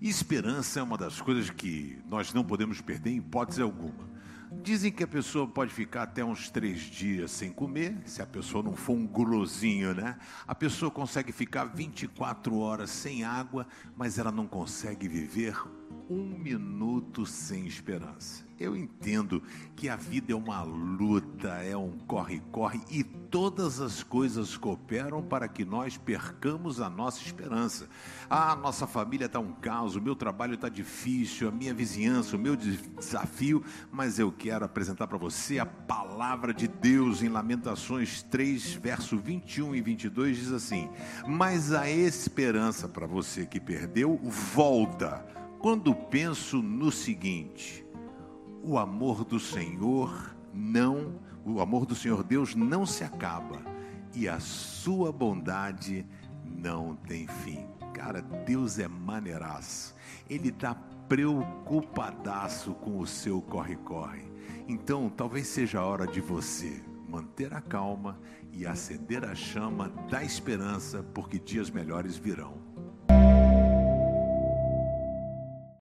Esperança é uma das coisas que nós não podemos perder em hipótese alguma. Dizem que a pessoa pode ficar até uns três dias sem comer, se a pessoa não for um gulosinho, né? A pessoa consegue ficar 24 horas sem água, mas ela não consegue viver um minuto sem esperança. Eu entendo que a vida é uma luta, é um corre-corre e todas as coisas cooperam para que nós percamos a nossa esperança. Ah, nossa família está um caos, o meu trabalho está difícil, a minha vizinhança, o meu desafio, mas eu quero apresentar para você a palavra de Deus em Lamentações 3, verso 21 e 22 diz assim: Mas a esperança para você que perdeu volta quando penso no seguinte: o amor do Senhor não, o amor do Senhor Deus não se acaba e a sua bondade não tem fim. Cara, Deus é maneiraço. Ele está preocupadaço com o seu corre-corre. Então, talvez seja a hora de você manter a calma e acender a chama da esperança, porque dias melhores virão.